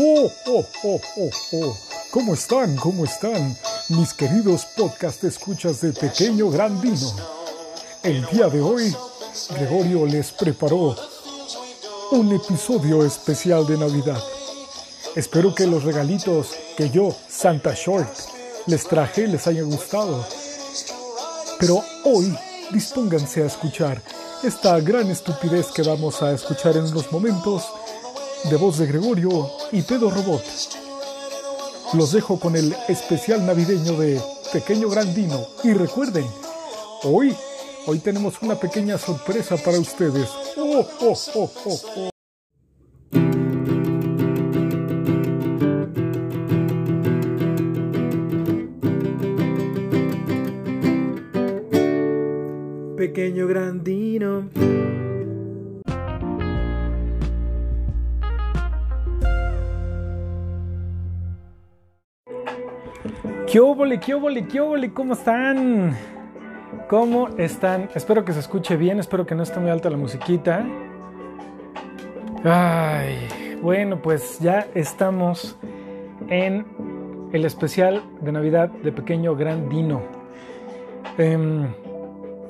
Oh, oh, oh, oh, oh. ¿Cómo están? ¿Cómo están? Mis queridos podcast escuchas de Pequeño Grandino. El día de hoy, Gregorio les preparó un episodio especial de Navidad. Espero que los regalitos que yo, Santa Short, les traje les hayan gustado. Pero hoy dispónganse a escuchar esta gran estupidez que vamos a escuchar en unos momentos de voz de Gregorio y Pedro Robot. Los dejo con el especial navideño de Pequeño Grandino y recuerden, hoy, hoy tenemos una pequeña sorpresa para ustedes. Oh, oh, oh, oh, oh. Pequeño Grandino. ¿Qué óvole, qué óvole, qué óvole? ¿Cómo están? ¿Cómo están? Espero que se escuche bien, espero que no esté muy alta la musiquita. Ay, bueno, pues ya estamos en el especial de Navidad de Pequeño Grandino. Em,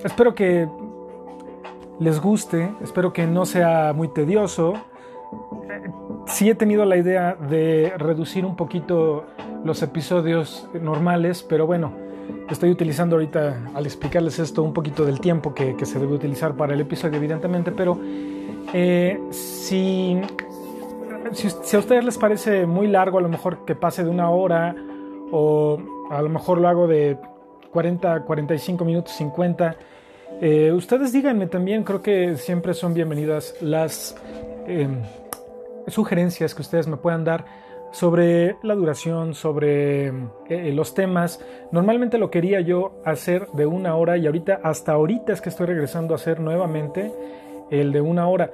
espero que les guste, espero que no sea muy tedioso. Sí he tenido la idea de reducir un poquito los episodios normales, pero bueno, estoy utilizando ahorita al explicarles esto un poquito del tiempo que, se debe utilizar para el episodio, evidentemente, pero eh, si, si, a ustedes les parece muy largo, a lo mejor que pase de una hora, o a lo mejor lo hago de 40, 45 minutos, 50. Eh, ustedes díganme también, creo que siempre son bienvenidas las em, sugerencias que ustedes me puedan dar sobre la duración, sobre eh, los temas. Normalmente lo quería yo hacer de una hora y ahorita, hasta ahorita es que estoy regresando a hacer nuevamente el de una hora.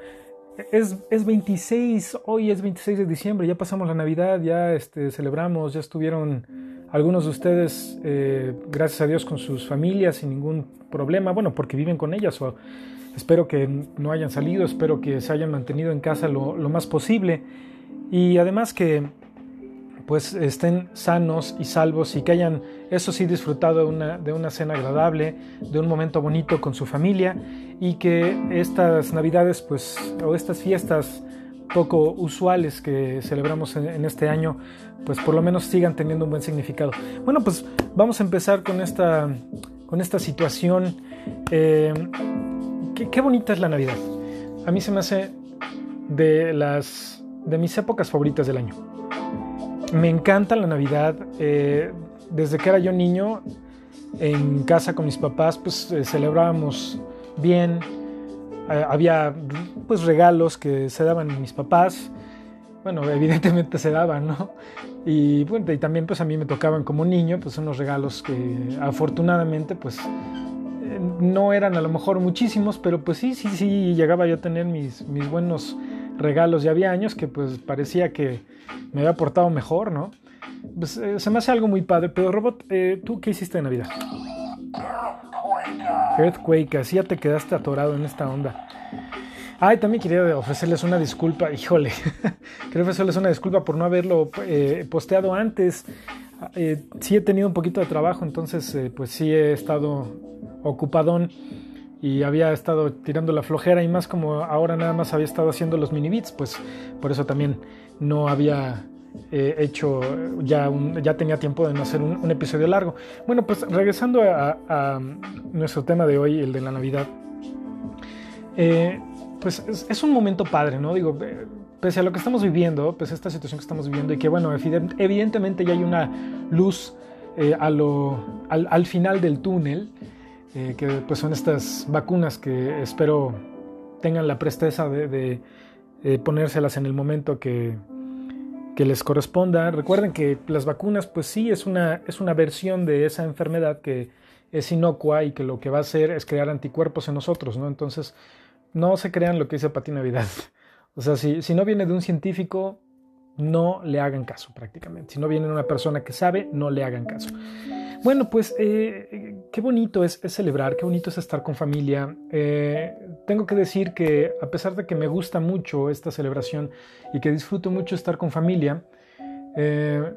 Es, es 26, hoy es 26 de diciembre, ya pasamos la Navidad, ya este, celebramos, ya estuvieron algunos de ustedes, eh, gracias a Dios, con sus familias sin ningún problema, bueno, porque viven con ellas o espero que no hayan salido, espero que se hayan mantenido en casa lo, lo más posible y además que pues estén sanos y salvos y que hayan, eso sí, disfrutado de una, de una cena agradable, de un momento bonito con su familia y que estas navidades, pues, o estas fiestas poco usuales que celebramos en, este año, pues por lo menos sigan teniendo un buen significado. Bueno, pues vamos a empezar con esta, con esta situación. Eh, qué, qué bonita es la Navidad. A mí se me hace de las de mis épocas favoritas del año me encanta la Navidad. Eh, desde que era yo niño, en casa con mis papás, pues eh, celebrábamos bien. Eh, había pues regalos que se daban mis papás. Bueno, evidentemente se daban, ¿no? Y, bueno, y también pues a mí me tocaban como niño, pues unos regalos que afortunadamente pues no eran a lo mejor muchísimos, pero pues sí, sí, sí, llegaba yo a tener mis, mis buenos regalos. Y había años que pues parecía que me había portado mejor, ¿no? Pues, eh, se me hace algo muy padre. Pero Robot, eh, ¿tú qué hiciste en Navidad? Earthquake, así ya te quedaste atorado en esta onda. Ay, también quería ofrecerles una disculpa, híjole, quería ofrecerles una disculpa por no haberlo eh, posteado antes. sí he tenido un poquito de trabajo, entonces pues sí he estado ocupadón y había estado tirando la flojera y más como ahora nada más había estado haciendo los mini bits, pues por eso también no había eh, hecho, ya, ya tenía tiempo de no hacer un, episodio largo. Bueno, pues regresando a, nuestro tema de hoy, el de la Navidad, eh, pues es, un momento padre, ¿no? Digo, eh, pese a lo que estamos viviendo, pues esta situación que estamos viviendo y que bueno, evidentemente ya hay una luz a lo, al final del túnel, eh, que pues son estas vacunas que espero tengan la presteza de, ponérselas en el momento que, que, les corresponda. Recuerden que las vacunas pues sí es una, es una versión de esa enfermedad que es inocua y que lo que va a hacer es crear anticuerpos en nosotros, ¿no? Entonces no se crean lo que dice Pati Navidad. O sea, si, si no viene de un científico, no le hagan caso prácticamente. Si no viene una persona que sabe, no le hagan caso. Bueno, pues eh, qué bonito es, celebrar, qué bonito es estar con familia. Eh, tengo que decir que a pesar de que me gusta mucho esta celebración y que disfruto mucho estar con familia, eh,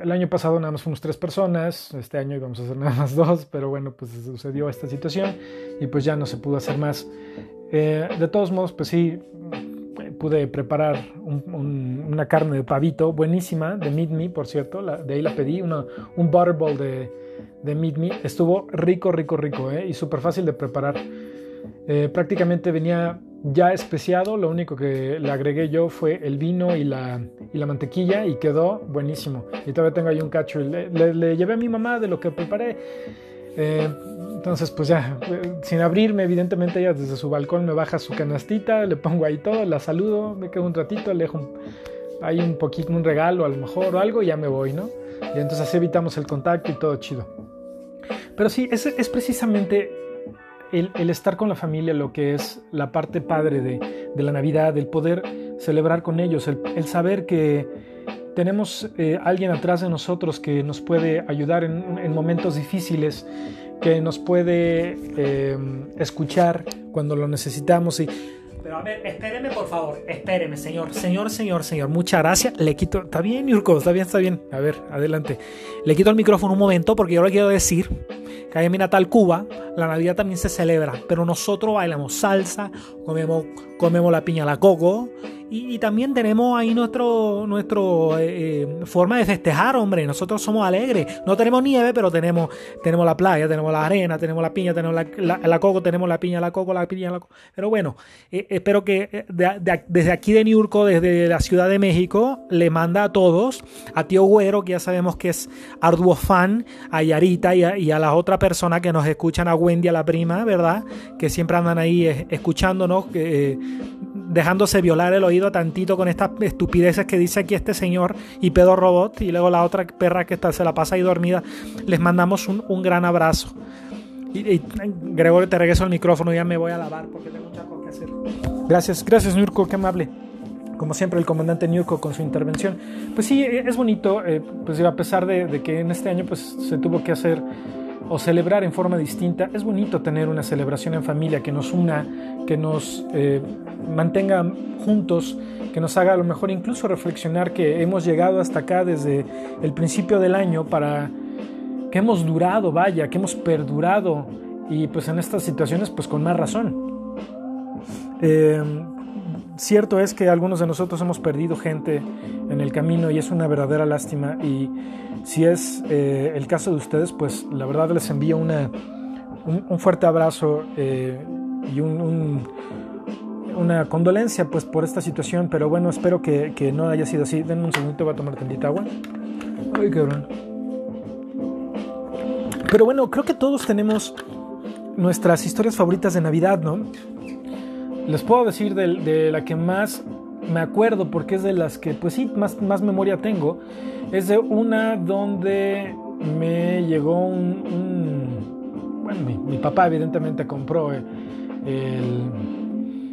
el año pasado nada más fuimos tres personas, este año íbamos a ser nada más dos, pero bueno, pues sucedió esta situación y pues ya no se pudo hacer más. de todos modos, pues sí, pude preparar una carne de pavito buenísima de Meat Me, por cierto, de ahí la pedí, un butterball de, de Meat Me. Estuvo rico, rico, rico ¿eh? y súper fácil de preparar. Eh, prácticamente venía ya especiado, lo único que le agregué yo fue el vino y la, y la mantequilla y quedó buenísimo. Y todavía tengo ahí un cacho. Le, le llevé a mi mamá de lo que preparé. Eh, entonces, pues ya, eh, sin abrirme, evidentemente ella desde su balcón me baja su canastita, le pongo ahí todo, la saludo, me quedo un ratito, le dejo ahí un poquito, un regalo a lo mejor o algo y ya me voy, ¿no? Y entonces así evitamos el contacto y todo chido. Pero sí, es, es precisamente el, el, estar con la familia lo que es la parte padre de, de la Navidad, el poder celebrar con ellos, el, el saber que tenemos eh, alguien atrás de nosotros que nos puede ayudar en, momentos difíciles, que nos puede eh, escuchar cuando lo necesitamos y pero a ver, espéreme por favor, espéreme, señor, señor, señor, señor, muchas gracias. Le quito, está bien, Yurko, está bien, está bien. A ver, adelante. Le quito el micrófono un momento porque yo le quiero decir que ahí en Natal Cuba, la Navidad también se celebra, pero nosotros bailamos salsa, comemos, comemos la piña la coco y, también tenemos ahí nuestro, nuestro eh, eh, forma de festejar, hombre. Nosotros somos alegres. No tenemos nieve, pero tenemos, tenemos la playa, tenemos la arena, tenemos la piña, tenemos la, coco, tenemos la piña, la coco, la piña, la coco. Pero bueno, eh, espero que desde aquí de Niurco, desde la Ciudad de México, le manda a todos, a Tío Güero, que ya sabemos que es arduo fan, a Yarita y a, y a las otras personas que nos escuchan, a Wendy, a la prima, ¿verdad? Que siempre andan ahí escuchándonos, dejándose violar el oído tantito con estas estupideces que dice aquí este señor y pedo robot y luego la otra perra que está, se la pasa ahí dormida. Les mandamos un, gran abrazo. Y, Gregorio, te regreso el micrófono, ya me voy a lavar porque tengo muchas cosas que hacer. Gracias, gracias Nurko, qué amable. Como siempre, el comandante Nurko con su intervención. Pues sí, es bonito, eh, pues a pesar de, de que en este año pues se tuvo que hacer o celebrar en forma distinta. Es bonito tener una celebración en familia que nos una, que nos eh, mantenga juntos, que nos haga a lo mejor incluso reflexionar que hemos llegado hasta acá desde el principio del año para que hemos durado, vaya, que hemos perdurado y pues en estas situaciones pues con más razón. Eh, cierto es que algunos de nosotros hemos perdido gente en el camino y es una verdadera lástima y si es eh, el caso de ustedes, pues la verdad les envío una, un, fuerte abrazo eh, y un, una condolencia pues por esta situación, pero bueno, espero que, que no haya sido así. Denme un segundo, voy a tomar tantita agua. Ay, cabrón. Pero bueno, creo que todos tenemos nuestras historias favoritas de Navidad, ¿no? Les puedo decir de, la que más me acuerdo porque es de las que, pues sí, más, más memoria tengo. Es de una donde me llegó un... bueno, mi, papá evidentemente compró eh,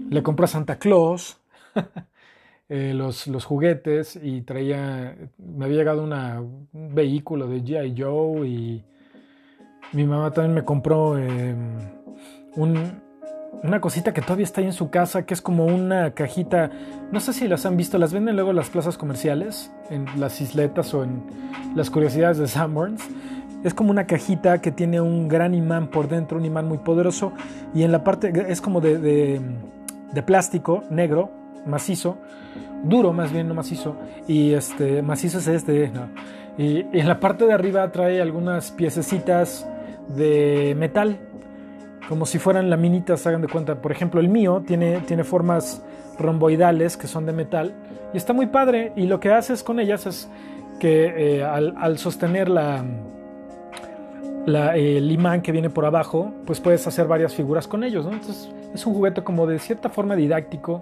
le compró a Santa Claus eh, los, los, juguetes y traía, me había llegado una, un vehículo de G.I. Joe y mi mamá también me compró em, un, una cosita que todavía está ahí en su casa, que es como una cajita, no sé si las han visto, las venden luego en las plazas comerciales, en las isletas o en las curiosidades de Sanborns. Es como una cajita que tiene un gran imán por dentro, un imán muy poderoso, y en la parte es como de, plástico negro, macizo, duro más bien, no macizo, y este, macizo es este, no. y en la parte de arriba trae algunas piececitas de metal como si fueran laminitas, hagan de cuenta. Por ejemplo, el mío tiene, tiene formas romboidales que son de metal y está muy padre. Y lo que haces con ellas es que eh, al, sostener la, el imán que viene por abajo, pues puedes hacer varias figuras con ellos. Entonces es un juguete como de cierta forma didáctico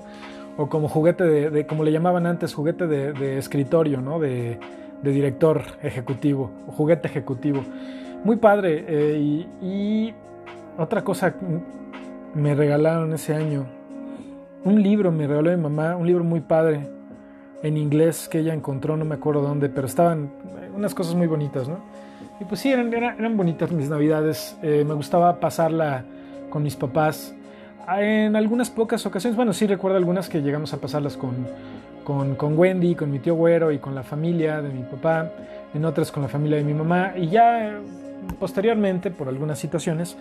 o como juguete de, como le llamaban antes, juguete de, escritorio, ¿no? de, director ejecutivo o juguete ejecutivo. Muy padre eh, y otra cosa me regalaron ese año. Un libro me regaló mi mamá, un libro muy padre. en inglés que ella encontró, no me acuerdo dónde, pero estaban unas cosas muy bonitas, ¿no? Y pues sí, eran, eran, bonitas mis navidades. Eh, me gustaba pasarla con mis papás. En algunas pocas ocasiones, bueno, sí recuerdo algunas que llegamos a pasarlas con, con, con, Wendy, con mi tío Güero y con la familia de mi papá, en otras con la familia de mi mamá. Y ya posteriormente, por algunas situaciones,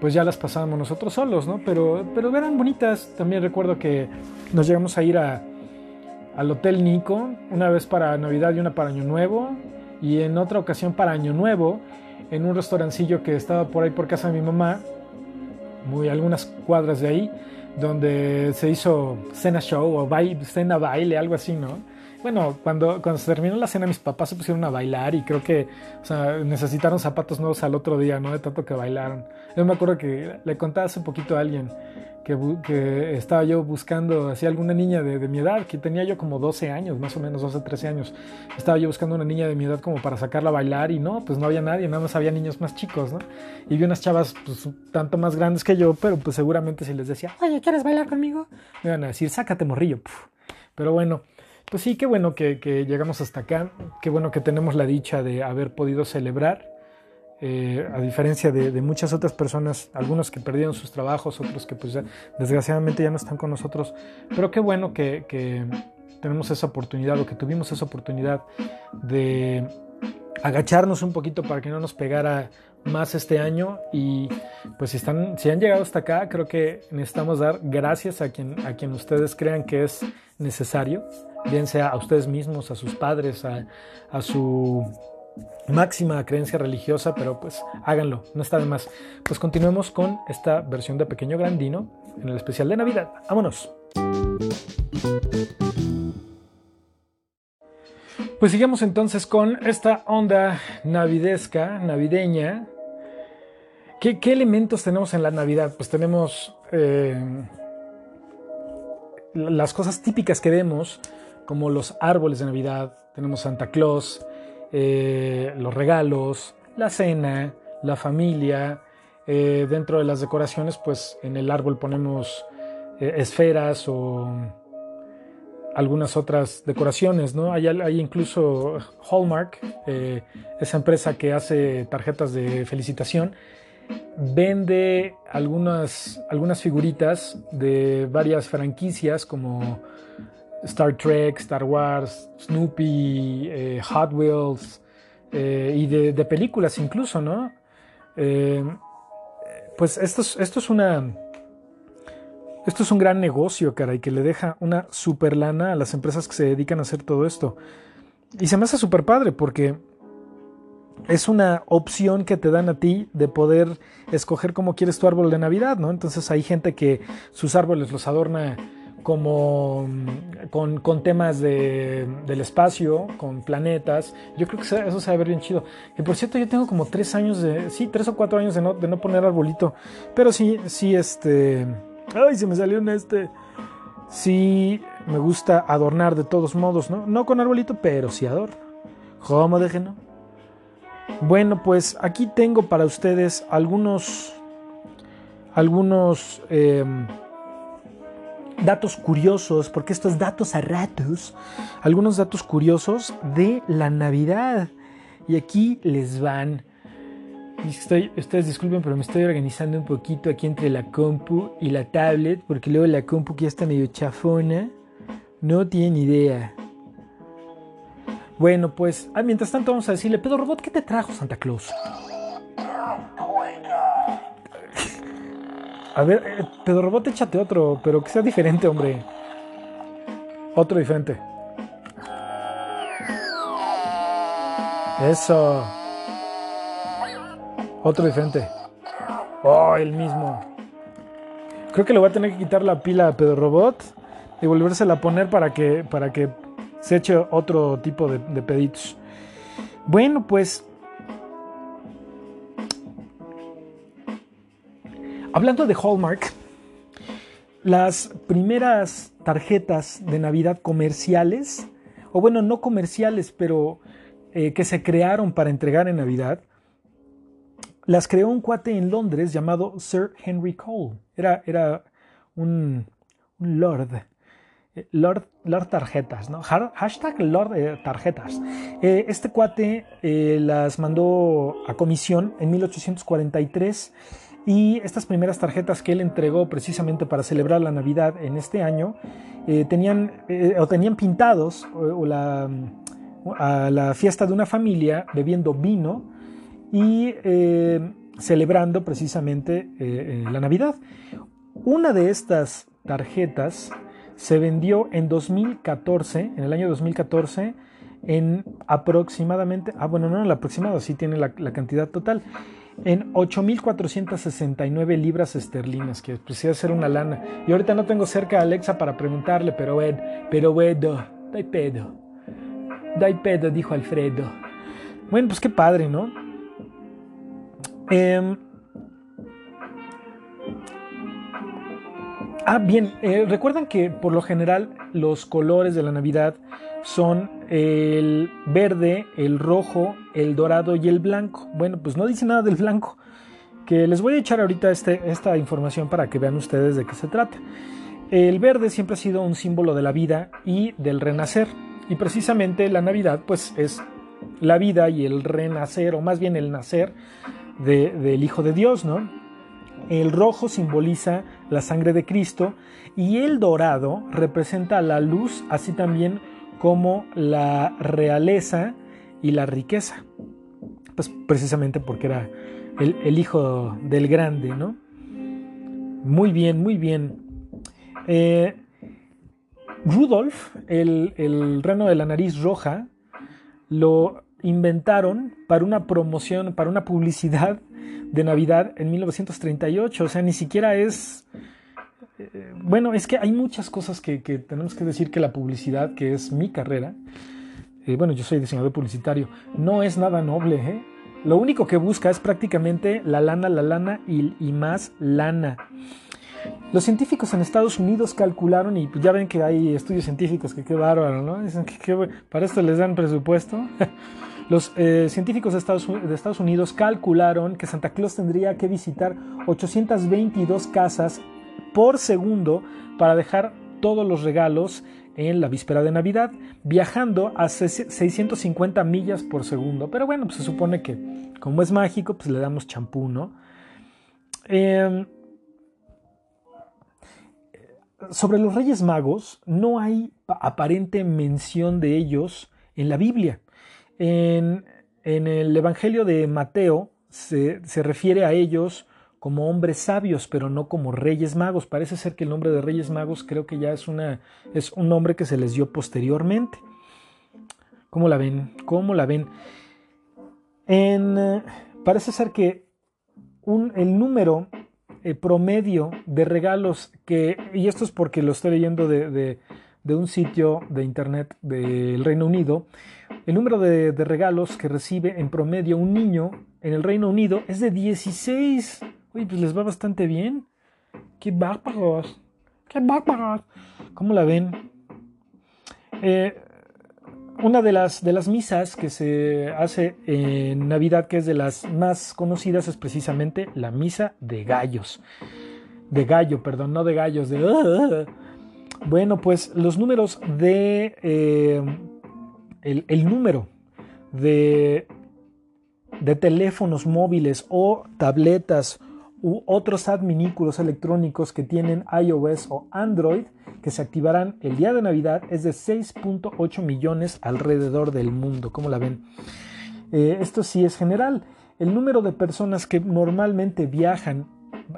pues ya las pasábamos nosotros solos, ¿no? Pero, pero eran bonitas. También recuerdo que nos llegamos a ir a, al Hotel Nico, una vez para Navidad y una para Año Nuevo, y en otra ocasión para Año Nuevo, en un restaurancillo que estaba por ahí por casa de mi mamá, muy algunas cuadras de ahí, donde se hizo cena show o baile, cena baile, algo así, ¿no? Bueno, cuando, cuando se terminó la cena, mis papás se pusieron a bailar y creo que o sea, necesitaron zapatos nuevos al otro día, ¿no? De tanto que bailaron. Yo me acuerdo que le contaba hace poquito a alguien que, que estaba yo buscando así alguna niña de, de, mi edad, que tenía yo como 12 años, más o menos 12, 13 años. Estaba yo buscando una niña de mi edad como para sacarla a bailar y no, pues no había nadie, nada más había niños más chicos, ¿no? Y vi unas chavas pues tanto más grandes que yo, pero pues seguramente si les decía, oye, ¿quieres bailar conmigo? Me iban a decir, sácate morrillo. Pero bueno, pues sí, qué bueno que, llegamos hasta acá, qué bueno que tenemos la dicha de haber podido celebrar, eh, a diferencia de, muchas otras personas, algunos que perdieron sus trabajos, otros que pues desgraciadamente ya no están con nosotros, pero qué bueno que, que tenemos esa oportunidad o que tuvimos esa oportunidad de agacharnos un poquito para que no nos pegara más este año. Y pues si están si han llegado hasta acá creo que necesitamos dar gracias a quien a quien ustedes crean que es necesario bien sea a ustedes mismos a sus padres a, su máxima creencia religiosa pero pues háganlo no está de más pues continuemos con esta versión de pequeño grandino en el especial de navidad vámonos pues sigamos entonces con esta onda navidesca, navideña. ¿Qué, qué elementos tenemos en la Navidad? Pues tenemos eh, las cosas típicas que vemos, como los árboles de Navidad, tenemos Santa Claus, eh, los regalos, la cena, la familia. Eh, dentro de las decoraciones, pues en el árbol ponemos esferas o algunas otras decoraciones, ¿no? Hay, hay incluso Hallmark, eh, esa empresa que hace tarjetas de felicitación, vende algunas, algunas figuritas de varias franquicias como Star Trek, Star Wars, Snoopy, eh, Hot Wheels eh, y de, películas incluso, ¿no? pues esto es, esto es una esto es un gran negocio, cara, y que le deja una super lana a las empresas que se dedican a hacer todo esto. Y se me hace súper padre porque es una opción que te dan a ti de poder escoger cómo quieres tu árbol de Navidad, ¿no? Entonces hay gente que sus árboles los adorna como con, con temas de, del espacio, con planetas. Yo creo que eso se va a ver bien chido. Y por cierto, yo tengo como tres años de, sí, tres o cuatro años de no, de no poner arbolito. Pero sí, sí, este Ay, se me salió en este. Sí, me gusta adornar de todos modos, ¿no? No con arbolito, pero sí adorno. ¿Cómo déjenlo? Bueno, pues aquí tengo para ustedes algunos. Algunos. Em, datos curiosos, porque esto es datos a ratos. Algunos datos curiosos de la Navidad. Y aquí les van. Estoy, ustedes disculpen, pero me estoy organizando un poquito aquí entre la compu y la tablet, porque luego la compu que ya está medio chafona. No tiene idea. Bueno, pues, ah, mientras tanto vamos a decirle, Pedro Robot, ¿qué te trajo Santa Claus? A ver, eh, Pedro Robot, échate otro, pero que sea diferente, hombre. Otro diferente. Eso. Otro diferente. Oh, el mismo. Creo que le voy a tener que quitar la pila a Pedro Robot y volvérsela a poner para que, para que se eche otro tipo de, de peditos. Bueno, pues. Hablando de Hallmark, las primeras tarjetas de Navidad comerciales, o bueno, no comerciales, pero eh, que se crearon para entregar en Navidad, las creó un cuate en Londres llamado Sir Henry Cole. Era, era un, lord. Lord, Lord Tarjetas, ¿no? Hashtag Lord eh, Tarjetas. Eh, este cuate eh, las mandó a comisión en 1843 y estas primeras tarjetas que él entregó precisamente para celebrar la Navidad en este año tenían o tenían pintados la, a la fiesta de una familia bebiendo vino y celebrando precisamente la Navidad. Una de estas tarjetas se vendió en 2014, en el año 2014, en aproximadamente, ah bueno, no, el aproximado, sí tiene la, cantidad total, en 8.469 libras esterlinas, que precisa ser una lana. Y ahorita no tengo cerca a Alexa para preguntarle, pero Ed, pero Edo, dai pedo, dai pedo, dijo Alfredo. Bueno, pues qué padre, ¿no? Eh, Ah, bien, eh, recuerdan que por lo general los colores de la Navidad son el verde, el rojo, el dorado y el blanco. Bueno, pues no dice nada del blanco, que les voy a echar ahorita este, esta información para que vean ustedes de qué se trata. El verde siempre ha sido un símbolo de la vida y del renacer. Y precisamente la Navidad pues es la vida y el renacer, o más bien el nacer del Hijo de Dios, ¿no? El rojo simboliza la sangre de Cristo y el dorado representa la luz, así también como la realeza y la riqueza. Pues precisamente porque era el, hijo del grande, ¿no? Muy bien, muy bien. Eh, Rudolf, el, el reno de la nariz roja, lo inventaron para una promoción, para una publicidad de Navidad en 1938. O sea, ni siquiera es... Eh, bueno, es que hay muchas cosas que, tenemos que decir que la publicidad, que es mi carrera, eh, bueno, yo soy diseñador publicitario, no es nada noble. ¿eh? Lo único que busca es prácticamente la lana, la lana y, más lana. Los científicos en Estados Unidos calcularon, y ya ven que hay estudios científicos que qué bárbaro, ¿no? Dicen que para esto les dan presupuesto. Los eh, científicos de Estados, Unidos calcularon que Santa Claus tendría que visitar 822 casas por segundo para dejar todos los regalos en la víspera de Navidad, viajando a 650 millas por segundo. Pero bueno, pues se supone que como es mágico, pues le damos champú, ¿no? Em, sobre los Reyes Magos, no hay aparente mención de ellos en la Biblia. En, el Evangelio de Mateo se, refiere a ellos como hombres sabios, pero no como reyes magos. Parece ser que el nombre de reyes magos creo que ya es, una, es un nombre que se les dio posteriormente. ¿Cómo la ven? ¿Cómo la ven? En, parece ser que un, el número eh, promedio de regalos que, y esto es porque lo estoy leyendo de de un sitio de internet del Reino Unido, el número de, regalos que recibe en promedio un niño en el Reino Unido es de 16. Uy, pues les va bastante bien. ¡Qué bárbaros! ¡Qué bárbaros! ¿Cómo la ven? Eh, una de las, de las misas que se hace en Navidad, que es de las más conocidas, es precisamente la misa de gallos. De gallo, perdón, no de gallos, de... Bueno, pues los números de... Eh, el, número de, de teléfonos móviles o tabletas u otros adminículos electrónicos que tienen iOS o Android que se activarán el día de Navidad es de 6.8 millones alrededor del mundo. ¿Cómo la ven? Eh, esto sí es general. El número de personas que normalmente viajan,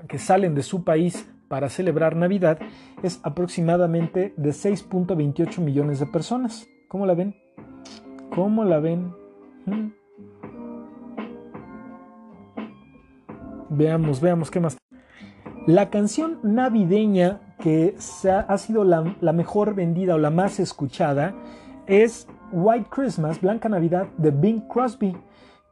que salen de su país para celebrar Navidad es aproximadamente de 6.28 millones de personas. ¿Cómo la ven? ¿Cómo la ven? ¿Mm? Veamos, veamos qué más. La canción navideña que ha sido la, la, mejor vendida o la más escuchada es White Christmas, Blanca Navidad de Bing Crosby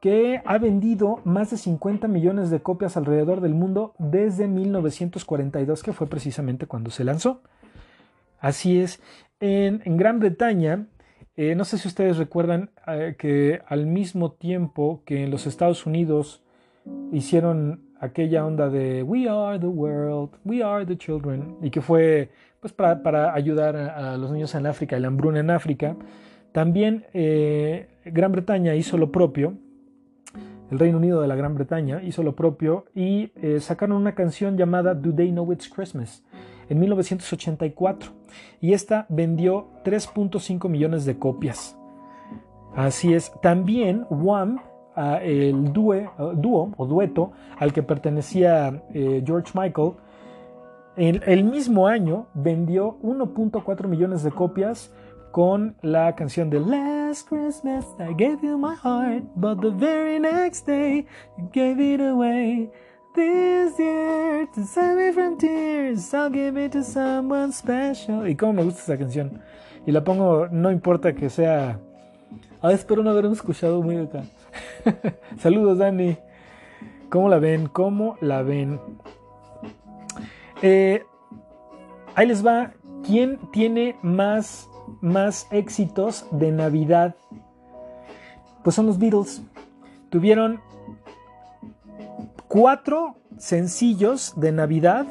que ha vendido más de 50 millones de copias alrededor del mundo desde 1942, que fue precisamente cuando se lanzó. Así es, en, Gran Bretaña, eh, no sé si ustedes recuerdan eh, que al mismo tiempo que en los Estados Unidos hicieron aquella onda de We are the world, we are the children, y que fue pues para, ayudar a, los niños en África, el hambruna en África. También eh, Gran Bretaña hizo lo propio, el Reino Unido de la Gran Bretaña hizo lo propio y eh, sacaron una canción llamada Do They Know It's Christmas en 1984 y esta vendió 3.5 millones de copias. Así es, también Wham, el dúo o dueto al que pertenecía eh, George Michael, el, el mismo año vendió 1.4 millones de copias con la canción de Last Christmas I gave you my heart, but the very next day you gave it away. This year, to save me from tears, I'll give it to someone special. Y cómo me gusta esa canción. Y la pongo, no importa que sea. Espero no haber escuchado muy acá. Saludos, Dani. ¿Cómo la ven? ¿Cómo la ven? Eh, ahí les va. ¿Quién tiene más más éxitos de Navidad, pues son los Beatles. Tuvieron cuatro sencillos de Navidad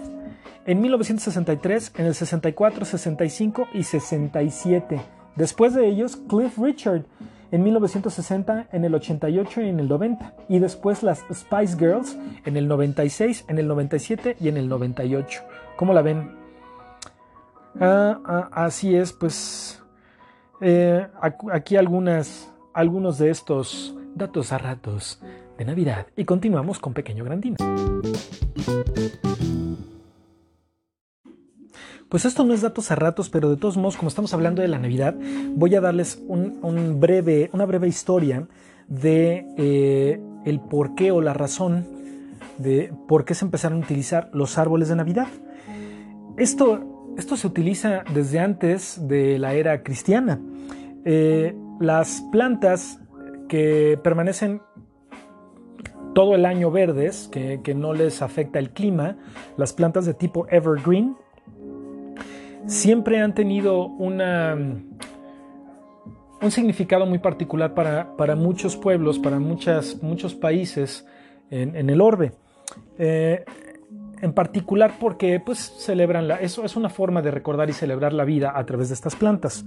en 1963, en el 64, 65 y 67. Después de ellos, Cliff Richard en 1960, en el 88 y en el 90. Y después las Spice Girls en el 96, en el 97 y en el 98. ¿Cómo la ven? Ah, ah, así es, pues eh, aquí algunos de estos datos a ratos de Navidad y continuamos con Pequeño Grandino. Pues esto no es datos a ratos, pero de todos modos, como estamos hablando de la Navidad, voy a darles un, breve, una breve historia de eh, el por qué o la razón de por qué se empezaron a utilizar los árboles de Navidad. Esto esto se utiliza desde antes de la era cristiana. Eh, las plantas que permanecen todo el año verdes, que, no les afecta el clima, las plantas de tipo evergreen, siempre han tenido un significado muy particular para, muchos pueblos, para muchos países en, el orbe. Eh, en particular porque pues celebran la, eso es una forma de recordar y celebrar la vida a través de estas plantas.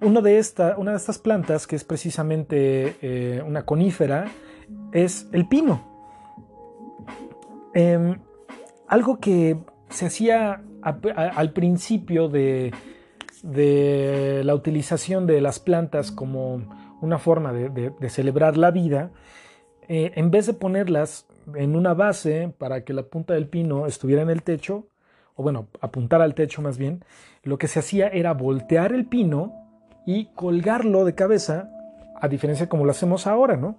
Uno de esta, una de estas plantas, que es precisamente eh, una conífera, es el pino. Em, algo que se hacía al principio de, de, la utilización de las plantas como una forma de, celebrar la vida, eh, en vez de ponerlas en una base para que la punta del pino estuviera en el techo, o bueno, apuntar al techo más bien, lo que se hacía era voltear el pino y colgarlo de cabeza, a diferencia de como lo hacemos ahora, ¿no?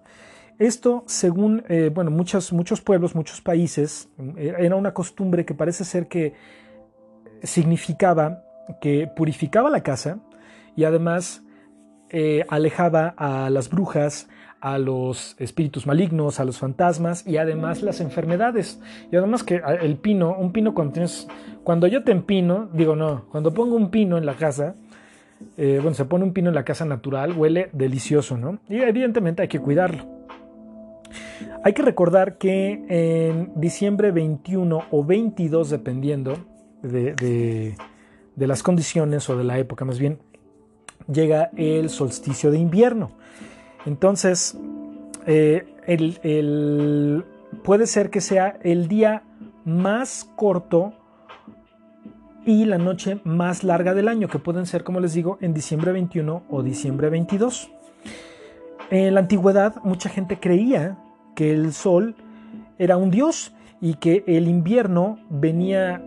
Esto, según, eh, bueno, muchos, muchos pueblos, muchos países, eh, era una costumbre que parece ser que significaba que purificaba la casa y además eh, alejaba a las brujas, a los espíritus malignos, a los fantasmas y además las enfermedades. Y además que el pino, un pino cuando tienes, cuando yo te empino, digo no, cuando pongo un pino en la casa, eh, bueno, se pone un pino en la casa natural, huele delicioso, ¿no? Y evidentemente hay que cuidarlo. Hay que recordar que en diciembre 21 o 22, dependiendo de, de las condiciones o de la época más bien, llega el solsticio de invierno. Entonces, eh, puede ser que sea el día más corto y la noche más larga del año, que pueden ser, como les digo, en diciembre 21 o diciembre 22. En la antigüedad mucha gente creía que el sol era un dios y que el invierno venía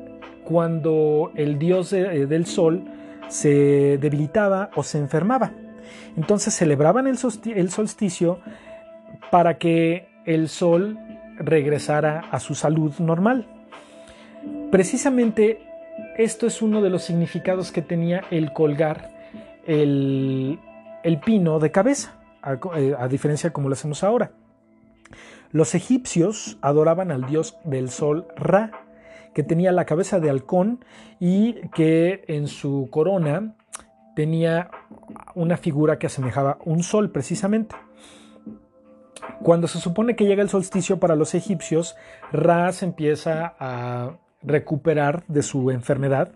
cuando el dios eh, del sol se debilitaba o se enfermaba. Entonces celebraban el, solsticio para que el sol regresara a su salud normal. Precisamente esto es uno de los significados que tenía el colgar el, pino de cabeza, a, eh, a diferencia como lo hacemos ahora. Los egipcios adoraban al dios del sol Ra, que tenía la cabeza de halcón y que en su corona tenía una figura que asemejaba un sol precisamente. Cuando se supone que llega el solsticio para los egipcios, Ra se empieza a recuperar de su enfermedad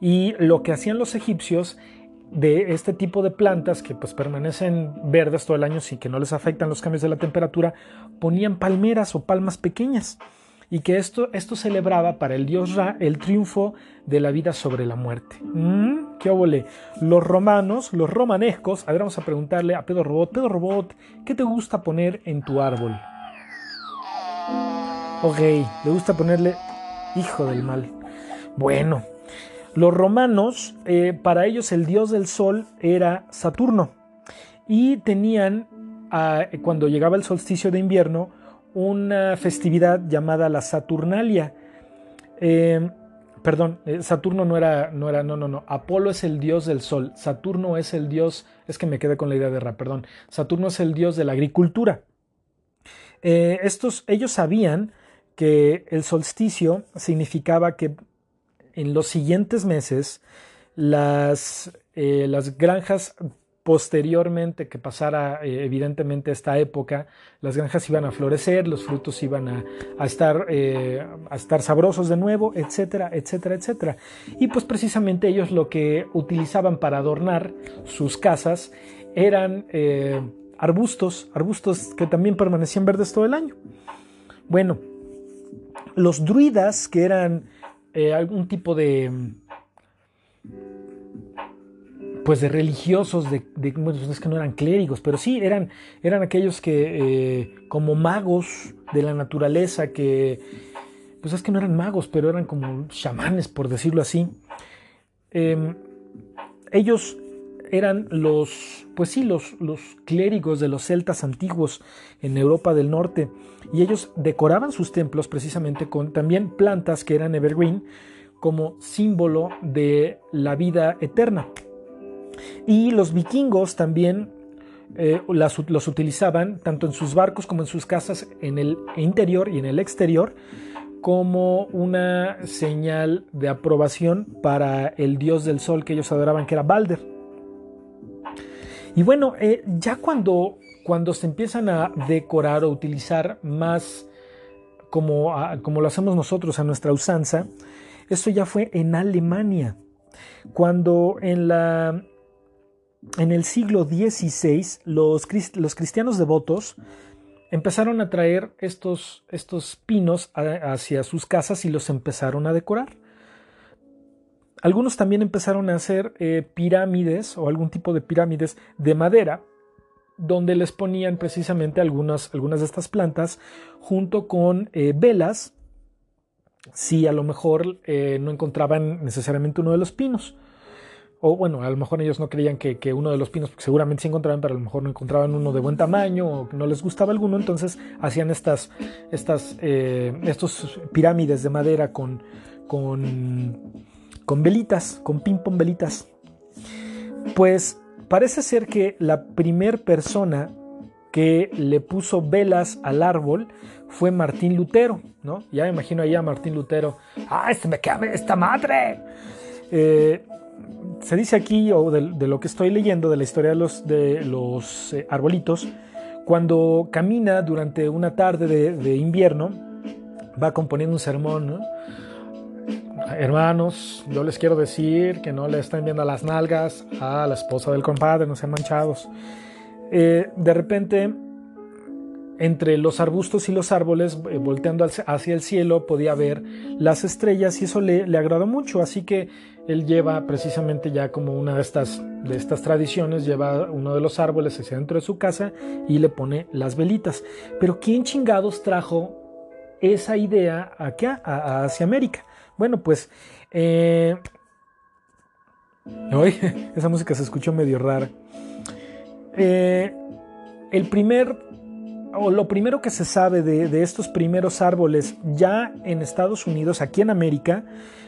Y lo que hacían los egipcios de este tipo de plantas que pues permanecen verdes todo el año sin que no les afectan los cambios de la temperatura, ponían palmeras o palmas pequeñas y que esto, esto celebraba para el dios Ra el triunfo de la vida sobre la muerte. ¿Mm? ¿Qué óvole? Los romanos, los romanescos, a ver, vamos a preguntarle a Pedro Robot, Pedro Robot, ¿qué te gusta poner en tu árbol? Ok, le gusta ponerle hijo del mal. Bueno, los romanos, eh, para ellos el dios del sol era Saturno y tenían, ah, cuando llegaba el solsticio de invierno, una festividad llamada la Saturnalia. Em, perdón, eh, Saturno no era, no era, no, no, no. Apolo es el dios del sol. Saturno es el dios, es que me quedé con la idea de Ra, perdón. Saturno es el dios de la agricultura. Eh, estos, ellos sabían que el solsticio significaba que en los siguientes meses las, eh, las granjas posteriormente que pasara eh, evidentemente esta época, las granjas iban a florecer, los frutos iban a, estar, eh, a estar sabrosos de nuevo, etcétera, etcétera, etcétera. Y pues precisamente ellos lo que utilizaban para adornar sus casas eran arbustos, arbustos que también permanecían verdes todo el año. Bueno, los druidas, que eran eh, algún tipo de pues de religiosos, de, pues es que no eran clérigos, pero sí eran, eran aquellos que eh, como magos de la naturaleza, que pues es que no eran magos, pero eran como chamanes, por decirlo así. Em, ellos eran los, pues sí, los, los clérigos de los celtas antiguos en Europa del Norte y ellos decoraban sus templos precisamente con también plantas que eran evergreen como símbolo de la vida eterna. Y los vikingos también eh, los utilizaban tanto en sus barcos como en sus casas en el interior y en el exterior como una señal de aprobación para el dios del sol que ellos adoraban que era Balder. Y bueno, eh, ya cuando, cuando se empiezan a decorar o utilizar más como, como lo hacemos nosotros a nuestra usanza, esto ya fue en Alemania, cuando en, la, en el siglo XVI los, cristianos devotos empezaron a traer estos, pinos hacia sus casas y los empezaron a decorar. Algunos también empezaron a hacer eh, pirámides o algún tipo de pirámides de madera, donde les ponían precisamente algunas, algunas de estas plantas junto con eh, velas, si a lo mejor eh, no encontraban necesariamente uno de los pinos. O bueno, a lo mejor ellos no creían que, uno de los pinos, porque seguramente sí encontraban, pero a lo mejor no encontraban uno de buen tamaño o no les gustaba alguno, entonces hacían estas, estas estos pirámides de madera con, con con velitas, con ping-pong velitas. Pues parece ser que la primer persona que le puso velas al árbol fue Martín Lutero, ¿no? Ya me imagino ahí a Martín Lutero, ¡ah, este me cabe esta madre! Eh, se dice aquí, o de, lo que estoy leyendo de la historia de los, eh, arbolitos, cuando camina durante una tarde de, invierno, va componiendo un sermón, ¿no? hermanos, yo les quiero decir que no le estén viendo las nalgas a la esposa del compadre, no sean manchados. Eh, de repente, entre los arbustos y los árboles, eh, volteando hacia el cielo, podía ver las estrellas y eso le, le, agradó mucho. Así que él lleva precisamente ya como una de estas, de estas tradiciones, lleva uno de los árboles hacia dentro de su casa y le pone las velitas. Pero ¿quién chingados trajo esa idea acá, hacia América? Bueno, pues... Eh, esa música se escuchó medio rara. Eh, el primer, o lo primero que se sabe de, estos primeros árboles ya en Estados Unidos, aquí en América,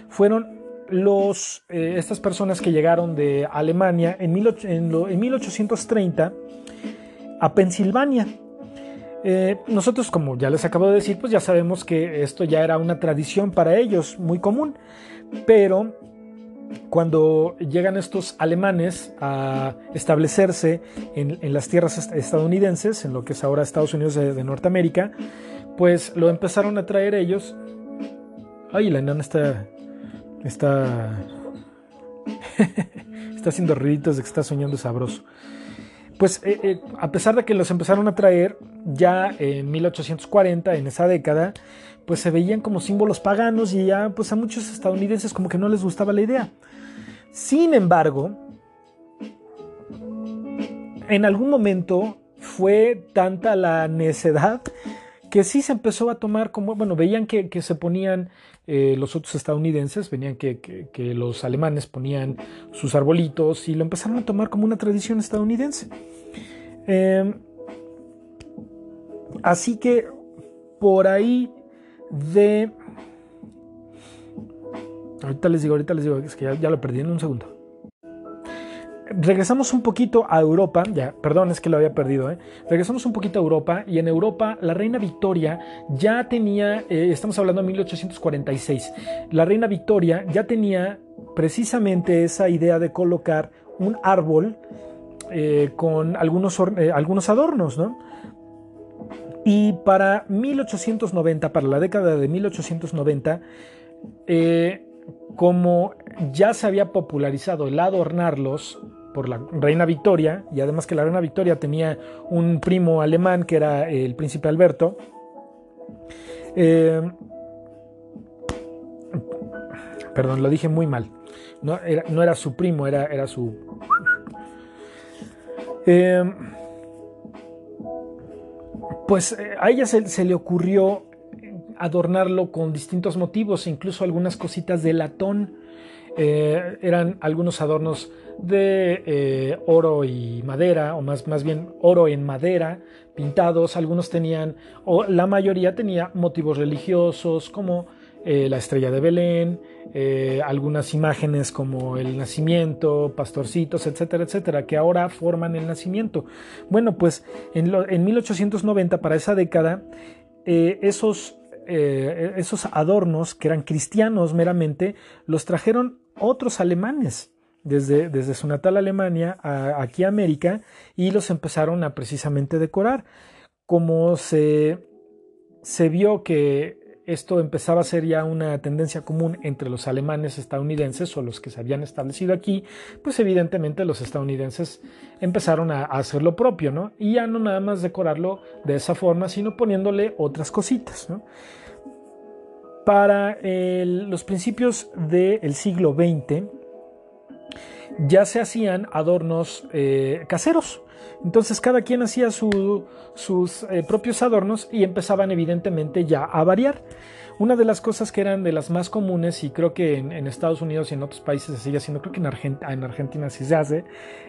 fueron los, eh, estas personas que llegaron de Alemania en, en 1830 a Pensilvania. Eh, nosotros, como ya les acabo de decir, pues ya sabemos que esto ya era una tradición para ellos, muy común. Pero cuando llegan estos alemanes a establecerse en, las tierras estadounidenses, en lo que es ahora Estados Unidos de, Norteamérica, pues lo empezaron a traer ellos. Ay, la enana está, está está haciendo ruiditos de que está soñando sabroso. Pues eh, eh, a pesar de que los empezaron a traer ya en 1840, en esa década, pues se veían como símbolos paganos y ya pues a muchos estadounidenses como que no les gustaba la idea. Sin embargo, en algún momento fue tanta la necedad que sí se empezó a tomar como, bueno, veían que, se ponían eh, los otros estadounidenses, venían que, los alemanes ponían sus arbolitos y lo empezaron a tomar como una tradición estadounidense. Em, así que por ahí de... Ahorita les digo, ahorita les digo, es que ya, lo perdí en un segundo regresamos un poquito a Europa, ya, perdón, es que lo había perdido, ¿eh? regresamos un poquito a Europa y en Europa la reina Victoria ya tenía, eh, estamos hablando de 1846, la reina Victoria ya tenía precisamente esa idea de colocar un árbol eh, con algunos, algunos adornos, ¿no? Y para 1890, para la década de 1890, como ya se había popularizado el adornarlos por la reina Victoria, y además que la reina Victoria tenía un primo alemán que era el príncipe Alberto, eh, perdón, lo dije muy mal, no era, su primo, era, era su... Eh, pues eh, a ella se, le ocurrió adornarlo con distintos motivos, incluso algunas cositas de latón. eran algunos adornos de eh, oro y madera, o más, más bien oro en madera, pintados. Algunos tenían, o la mayoría tenía motivos religiosos, como eh, la estrella de Belén, eh, algunas imágenes como el nacimiento, pastorcitos, etcétera, etcétera, que ahora forman el nacimiento. Bueno, pues en, en 1890, para esa década, esos, esos adornos que eran cristianos meramente, los trajeron otros alemanes desde, su natal Alemania aquí a América y los empezaron a precisamente decorar. Como se, se vio que esto empezaba a ser ya una tendencia común entre los alemanes estadounidenses o los que se habían establecido aquí, pues evidentemente los estadounidenses empezaron a, hacer lo propio, ¿no? Y ya no nada más decorarlo de esa forma, sino poniéndole otras cositas, Para los principios del siglo XX, ya se hacían adornos eh, caseros. Entonces cada quien hacía sus eh, propios adornos y empezaban evidentemente ya a variar. Una de las cosas que eran de las más comunes, y creo que en, Estados Unidos y en otros países se sigue haciendo, creo que en, en Argentina sí se hace,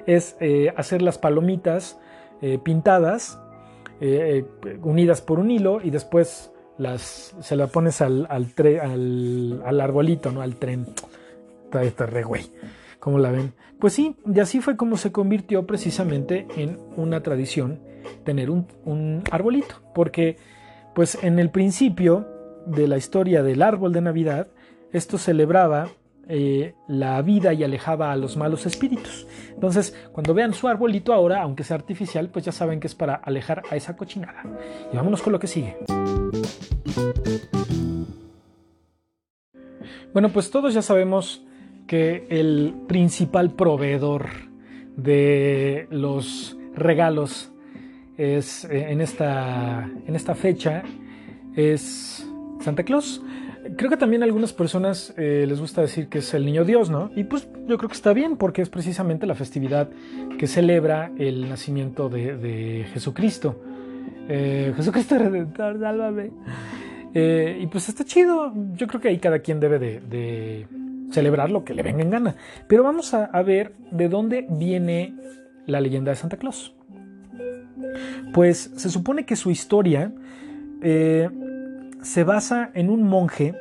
es eh, hacer las palomitas pintadas, unidas por un hilo, y después las, se las pones al, al, al, arbolito, ¿no? al tren. Está re güey. ¿Cómo la ven? Pues sí, y así fue como se convirtió precisamente en una tradición tener un, arbolito, porque pues en el principio de la historia del árbol de Navidad, esto celebraba eh, la vida y alejaba a los malos espíritus. Entonces, cuando vean su arbolito ahora, aunque sea artificial, pues ya saben que es para alejar a esa cochinada. Y vámonos con lo que sigue. Bueno, pues todos ya sabemos que el principal proveedor de los regalos es eh, en esta, en esta fecha es Santa Claus. Creo que también a algunas personas eh, les gusta decir que es el niño Dios, ¿no? Y pues yo creo que está bien porque es precisamente la festividad que celebra el nacimiento de, Jesucristo. Eh, Jesucristo Redentor, sálvame. y pues está chido. Yo creo que ahí cada quien debe de celebrar lo que le venga en gana. Pero vamos a, ver de dónde viene la leyenda de Santa Claus. Pues se supone que su historia eh, se basa en un monje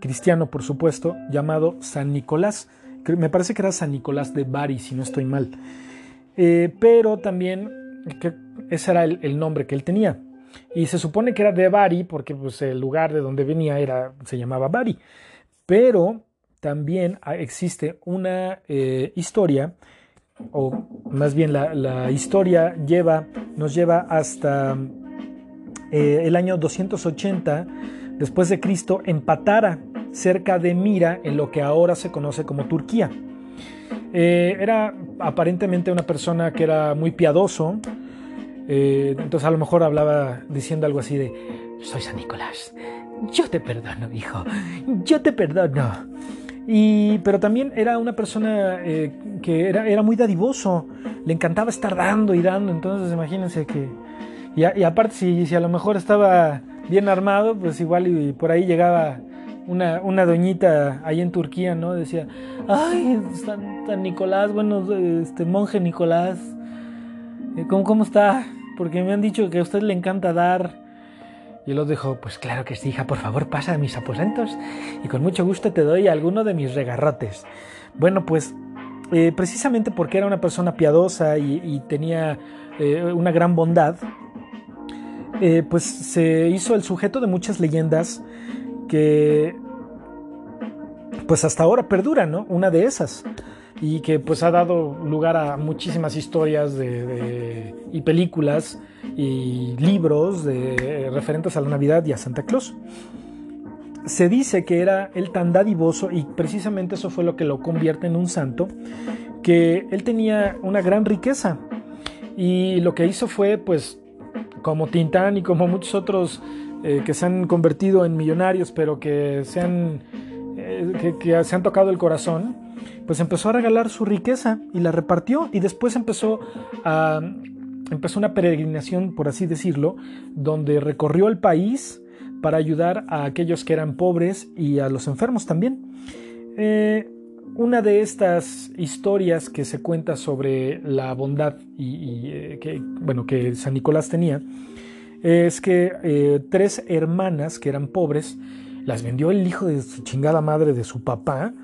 cristiano, por supuesto, llamado San Nicolás. Me parece que era San Nicolás de Bari, si no estoy mal. Eh, pero también ese era el, nombre que él tenía. Y se supone que era de Bari porque pues, el lugar de donde venía era, se llamaba Bari. Pero también existe una eh, historia, o más bien la, historia lleva, nos lleva hasta eh, el año 280 después de Cristo en Patara, cerca de Mira, en lo que ahora se conoce como Turquía. Eh, era aparentemente una persona que era muy piadoso, entonces a lo mejor hablaba diciendo algo así de, soy San Nicolás, yo te perdono, hijo, yo te perdono. Y, pero también era una persona eh, que era, era muy dadivoso, le encantaba estar dando y dando, entonces imagínense que... Y, aparte si, si, a lo mejor estaba bien armado, pues igual por ahí llegaba una, una doñita ahí en Turquía, ¿no? Decía, ay, San, Nicolás, bueno, este monje Nicolás, eh, ¿cómo, ¿cómo está? Porque me han dicho que a usted le encanta dar. Y los dijo, pues claro que sí, hija, por favor pasa a mis aposentos y con mucho gusto te doy alguno de mis regarrotes. Bueno, pues eh, precisamente porque era una persona piadosa y, tenía eh, una gran bondad, eh, pues se hizo el sujeto de muchas leyendas que pues hasta ahora perdura, ¿no? Una de esas y que pues ha dado lugar a muchísimas historias de, y películas y libros de, referentes a la Navidad y a Santa Claus. Se dice que era él tan dadivoso y precisamente eso fue lo que lo convierte en un santo, que él tenía una gran riqueza y lo que hizo fue pues como Tintán y como muchos otros eh, que se han convertido en millonarios pero que se han, eh, que se han tocado el corazón, pues empezó a regalar su riqueza y la repartió y después empezó a empezó una peregrinación, por así decirlo, donde recorrió el país para ayudar a aquellos que eran pobres y a los enfermos también. Eh, una de estas historias que se cuenta sobre la bondad y, eh, que, bueno, que San Nicolás tenía es que eh, tres hermanas que eran pobres las vendió el hijo de su chingada madre de su papá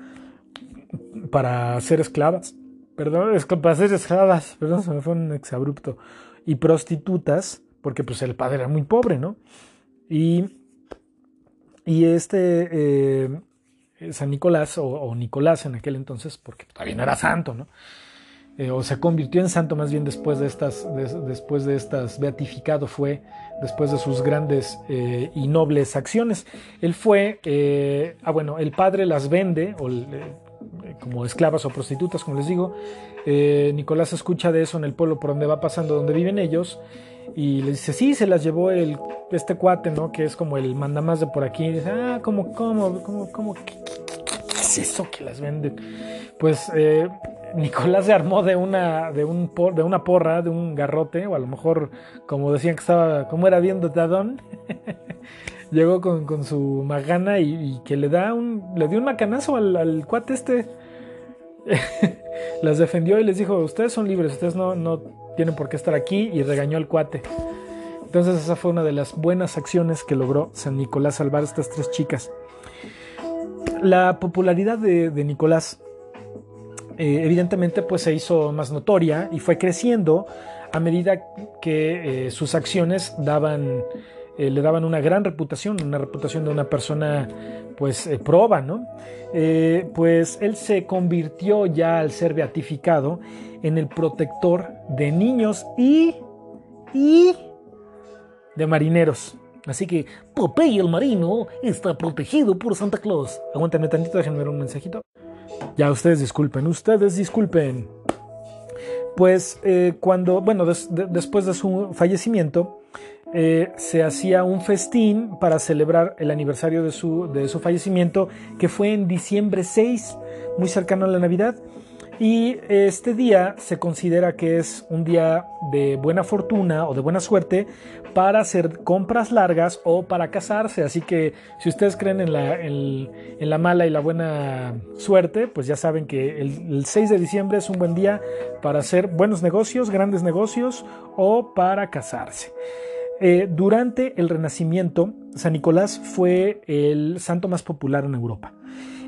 para ser esclavas, perdón, para ser esclavas, perdón, se me fue un exabrupto, y prostitutas, porque pues el padre era muy pobre, ¿no? Y, y este eh, San Nicolás, o, Nicolás en aquel entonces, porque todavía no era santo, ¿no? Eh, o se convirtió en santo más bien después de estas, después de estas, beatificado fue después de sus grandes eh, y nobles acciones. Él fue, ah bueno, el padre las vende, o como esclavas o prostitutas, como les digo. Eh, Nicolás escucha de eso en el pueblo por donde va pasando, donde viven ellos, y le dice, sí, se las llevó el, este cuate, ¿no? Que es como el mandamás de por aquí. Y dice, ah, ¿cómo, cómo, cómo, cómo, qué, es eso que las venden? Pues eh, Nicolás se armó de una, de, un de una porra, de un garrote, o a lo mejor, como decían que estaba, como era bien dotadón. Llegó con, su magana y, que le da un le dio un macanazo al, cuate este. Las defendió y les dijo ustedes son libres ustedes no, no tienen por qué estar aquí y regañó al cuate. Entonces esa fue una de las buenas acciones que logró San Nicolás salvar a estas tres chicas. La popularidad de, Nicolás eh, evidentemente pues se hizo más notoria y fue creciendo a medida que eh, sus acciones daban eh, le daban una gran reputación, una reputación de una persona pues eh, proba, ¿no? Eh, pues él se convirtió ya al ser beatificado en el protector de niños y, y de marineros. Así que Popeye el marino está protegido por Santa Claus. Aguántenme tantito, déjenme ver un mensajito. Ya ustedes disculpen, ustedes disculpen. Pues cuando, bueno, después de su fallecimiento, eh, se hacía un festín para celebrar el aniversario de su, de su fallecimiento, que fue en diciembre 6, muy cercano a la Navidad. Y este día se considera que es un día de buena fortuna o de buena suerte para hacer compras largas o para casarse. Así que si ustedes creen en la, en, la mala y la buena suerte, pues ya saben que el, el 6 de diciembre es un buen día para hacer buenos negocios, grandes negocios o para casarse. Eh, durante el Renacimiento, San Nicolás fue el santo más popular en Europa.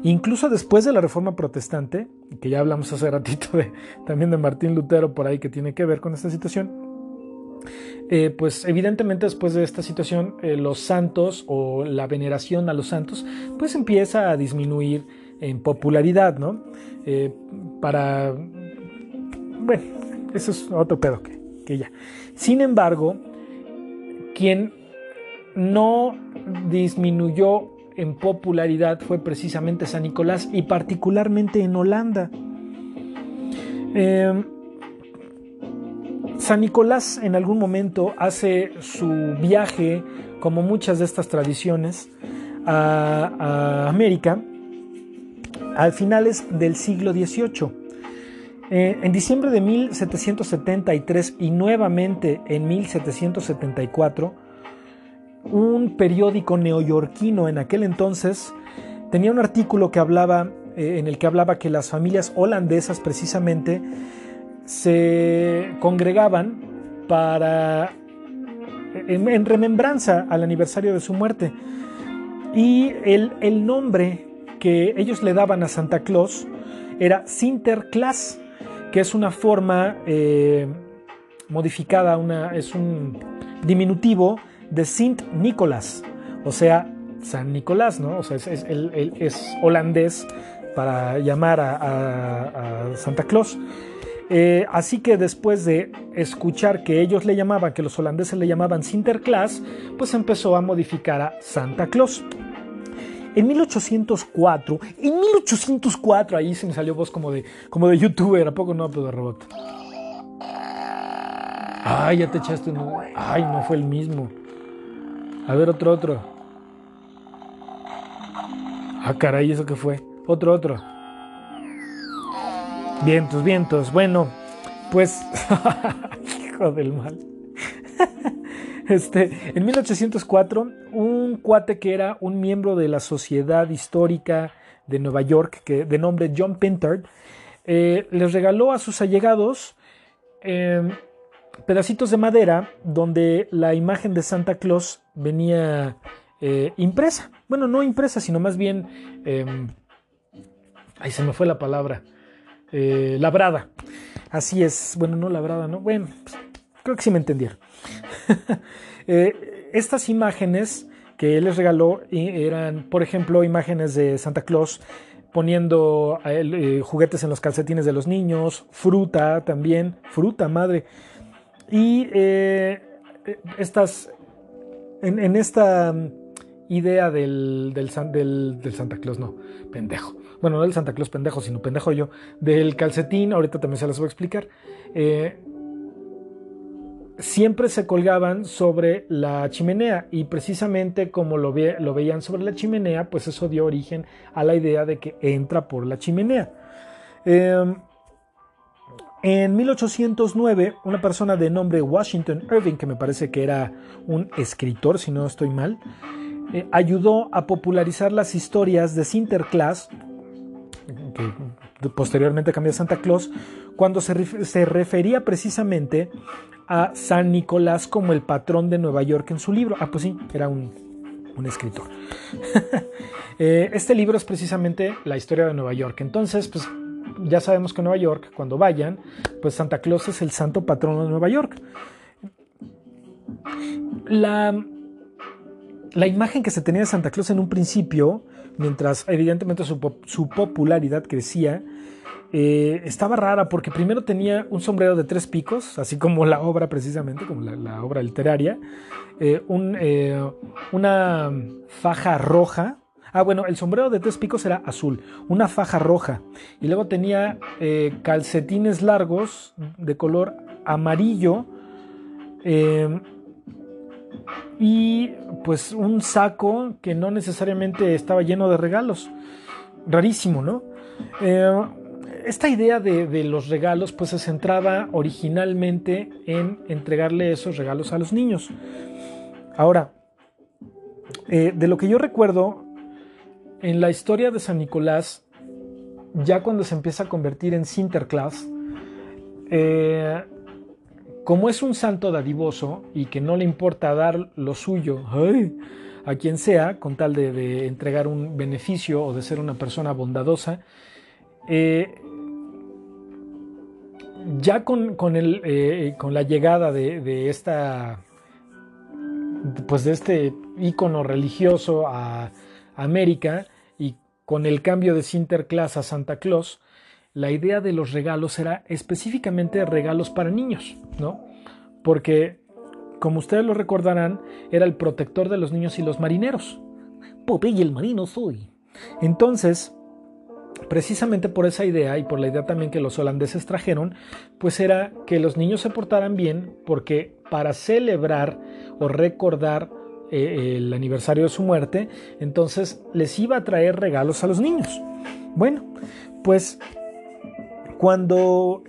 Incluso después de la Reforma Protestante, que ya hablamos hace ratito también de Martín Lutero por ahí que tiene que ver con esta situación, eh, pues evidentemente después de esta situación eh, los santos o la veneración a los santos pues empieza a disminuir en popularidad, ¿no? para... Bueno, eso es otro pedo que, que ya. Sin embargo, quien no disminuyó en popularidad fue precisamente San Nicolás y particularmente en Holanda. Em, San Nicolás en algún momento hace su viaje, como muchas de estas tradiciones, a, América a finales del siglo XVIII. Eh, en diciembre de 1773 y nuevamente en 1774, un periódico neoyorquino en aquel entonces tenía un artículo que hablaba, eh, en el que hablaba que las familias holandesas precisamente se congregaban para en, remembranza al aniversario de su muerte. Y el, el, nombre que ellos le daban a Santa Claus era Sinterklaas, que es una forma eh, modificada, una, es un diminutivo de Sint Nicolás, o sea, San Nicolás, ¿no? O sea, es, es, holandés para llamar a, a Santa Claus. Eh, así que después de escuchar que ellos le llamaban, que los holandeses le llamaban Sinterklaas, pues empezó a modificar a Santa Claus. En 1804, en 1804, ahí se me salió voz como de, como de youtuber, ¿a poco no, pero de robot? Ay, ya te echaste un... Ay, no fue el mismo. A ver, otro, otro. Ah, caray, ¿eso qué fue? Otro, otro. Vientos, vientos. Bueno, pues. Hijo del mal. Este, en 1804, un cuate que era un miembro de la Sociedad Histórica de Nueva York, que, de nombre John Pintard, eh, les regaló a sus allegados em, pedacitos de madera donde la imagen de Santa Claus venía eh, impresa. Bueno, no impresa, sino más bien... Eh, ahí se me fue la palabra. Eh, labrada. Así es, bueno, no labrada, ¿no? Bueno, pues, creo que sí me entendieron. Eh, estas imágenes que él les regaló eran, por ejemplo, imágenes de Santa Claus poniendo eh, juguetes en los calcetines de los niños, fruta también, fruta madre. Y estas, en, esta idea del, Santa Claus, no, pendejo bueno, no del Santa Claus pendejo, sino pendejo yo, del calcetín, ahorita también se las voy a explicar, eh, siempre se colgaban sobre la chimenea y precisamente como lo, veían sobre la chimenea, pues eso dio origen a la idea de que entra por la chimenea. Em, en 1809, una persona de nombre Washington Irving, que me parece que era un escritor, si no estoy mal, eh, ayudó a popularizar las historias de Sinterklaas que posteriormente cambió a Santa Claus, cuando se, refería precisamente a San Nicolás como el patrón de Nueva York en su libro. Ah, pues sí, era un, escritor. Eh, este libro es precisamente la historia de Nueva York. Entonces, pues ya sabemos que Nueva York, cuando vayan, pues Santa Claus es el santo patrono de Nueva York. La, la imagen que se tenía de Santa Claus en un principio mientras evidentemente su, popularidad crecía, eh, estaba rara porque primero tenía un sombrero de tres picos, así como la obra precisamente, como la, obra literaria, eh, eh, una faja roja. Ah, bueno, el sombrero de tres picos era azul, una faja roja. Y luego tenía calcetines largos de color amarillo y pues un saco que no necesariamente estaba lleno de regalos. Rarísimo, ¿no? Esta idea de, los regalos pues se centraba originalmente en entregarle esos regalos a los niños. Ahora, eh, de lo que yo recuerdo, en la historia de San Nicolás, ya cuando se empieza a convertir en Sinterklaas, eh, como es un santo dadivoso y que no le importa dar lo suyo a quien sea, con tal de, entregar un beneficio o de ser una persona bondadosa, eh, ya con, eh, con, la llegada de, esta pues de este ícono religioso a América y con el cambio de Sinterklaas a Santa Claus, la idea de los regalos era específicamente regalos para niños, ¿no? Porque, como ustedes lo recordarán, era el protector de los niños y los marineros. Popeye el marino soy. Entonces, precisamente por esa idea y por la idea también que los holandeses trajeron, pues era que los niños se portaran bien porque para celebrar o recordar eh, el aniversario de su muerte, entonces les iba a traer regalos a los niños. Bueno, pues cuando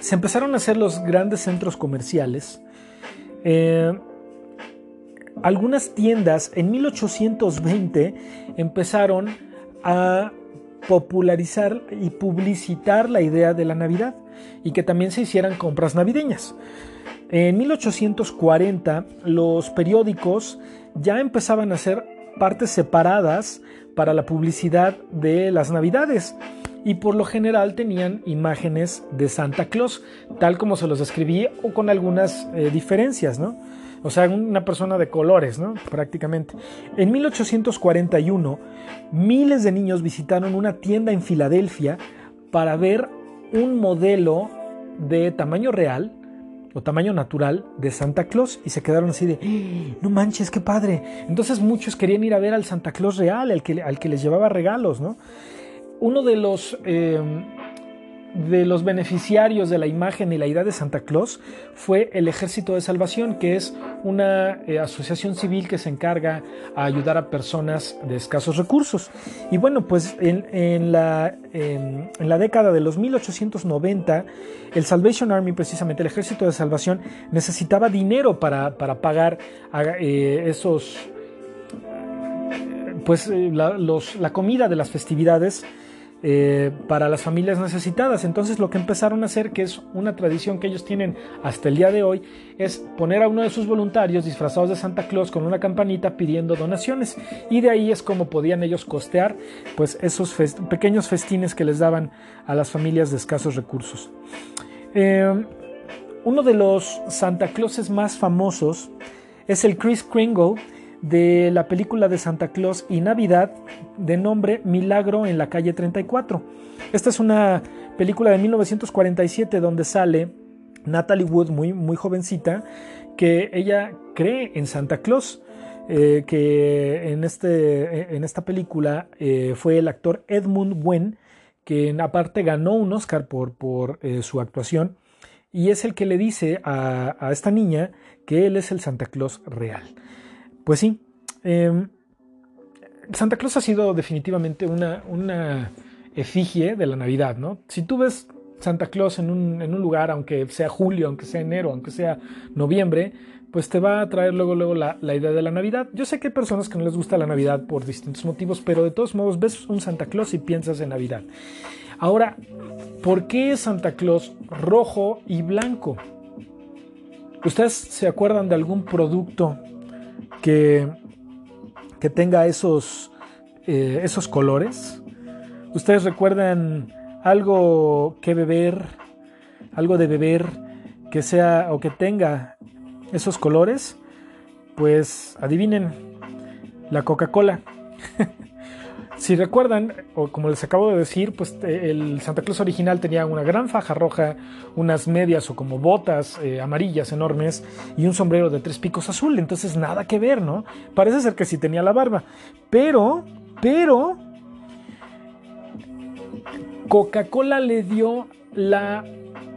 se empezaron a hacer los grandes centros comerciales, eh, algunas tiendas en 1820 empezaron a popularizar y publicitar la idea de la Navidad y que también se hicieran compras navideñas. En 1840 los periódicos ya empezaban a hacer partes separadas para la publicidad de las Navidades y por lo general tenían imágenes de Santa Claus, tal como se los describí o con algunas eh, diferencias, ¿no? O sea, una persona de colores, ¿no? Prácticamente. En 1841, miles de niños visitaron una tienda en Filadelfia para ver un modelo de tamaño real o tamaño natural de Santa Claus y se quedaron así de, ¡Ah! no manches, qué padre. Entonces muchos querían ir a ver al Santa Claus real, al que, al que les llevaba regalos, ¿no? Uno de los... Eh, de los beneficiarios de la imagen y la idea de Santa Claus fue el Ejército de Salvación, que es una eh, asociación civil que se encarga a ayudar a personas de escasos recursos. Y bueno, pues en, la, en la, década de los 1890, el Salvation Army, precisamente el Ejército de Salvación, necesitaba dinero para, pagar eh, esos, pues eh, la comida de las festividades eh, para las familias necesitadas. Entonces lo que empezaron a hacer, que es una tradición que ellos tienen hasta el día de hoy, es poner a uno de sus voluntarios disfrazados de Santa Claus con una campanita pidiendo donaciones. Y de ahí es como podían ellos costear pues esos pequeños festines que les daban a las familias de escasos recursos. Eh, uno de los Santa Clauses más famosos es el Chris Kringle, de la película de Santa Claus y Navidad de nombre Milagro en la calle 34. Esta es una película de 1947 donde sale Natalie Wood muy, muy jovencita que ella cree en Santa Claus. Eh, que en, este, en esta película eh, fue el actor Edmund Wen, que aparte ganó un Oscar por, por eh, su actuación, y es el que le dice a, a esta niña que él es el Santa Claus real. Pues sí, em, Santa Claus ha sido definitivamente una, una, efigie de la Navidad, ¿no? Si tú ves Santa Claus en un, en un, lugar, aunque sea julio, aunque sea enero, aunque sea noviembre, pues te va a traer luego, luego la, la, idea de la Navidad. Yo sé que hay personas que no les gusta la Navidad por distintos motivos, pero de todos modos ves un Santa Claus y piensas en Navidad. Ahora, ¿por qué Santa Claus rojo y blanco? ¿Ustedes se acuerdan de algún producto que, que tenga esos, eh, esos colores. ¿Ustedes recuerdan algo que beber, algo de beber que sea o que tenga esos colores? Pues adivinen, la Coca-Cola. Si recuerdan, o como les acabo de decir, pues eh, el Santa Claus original tenía una gran faja roja, unas medias o como botas eh, amarillas enormes y un sombrero de tres picos azul. Entonces nada que ver, ¿no? Parece ser que sí tenía la barba. Pero, pero, Coca-Cola le dio la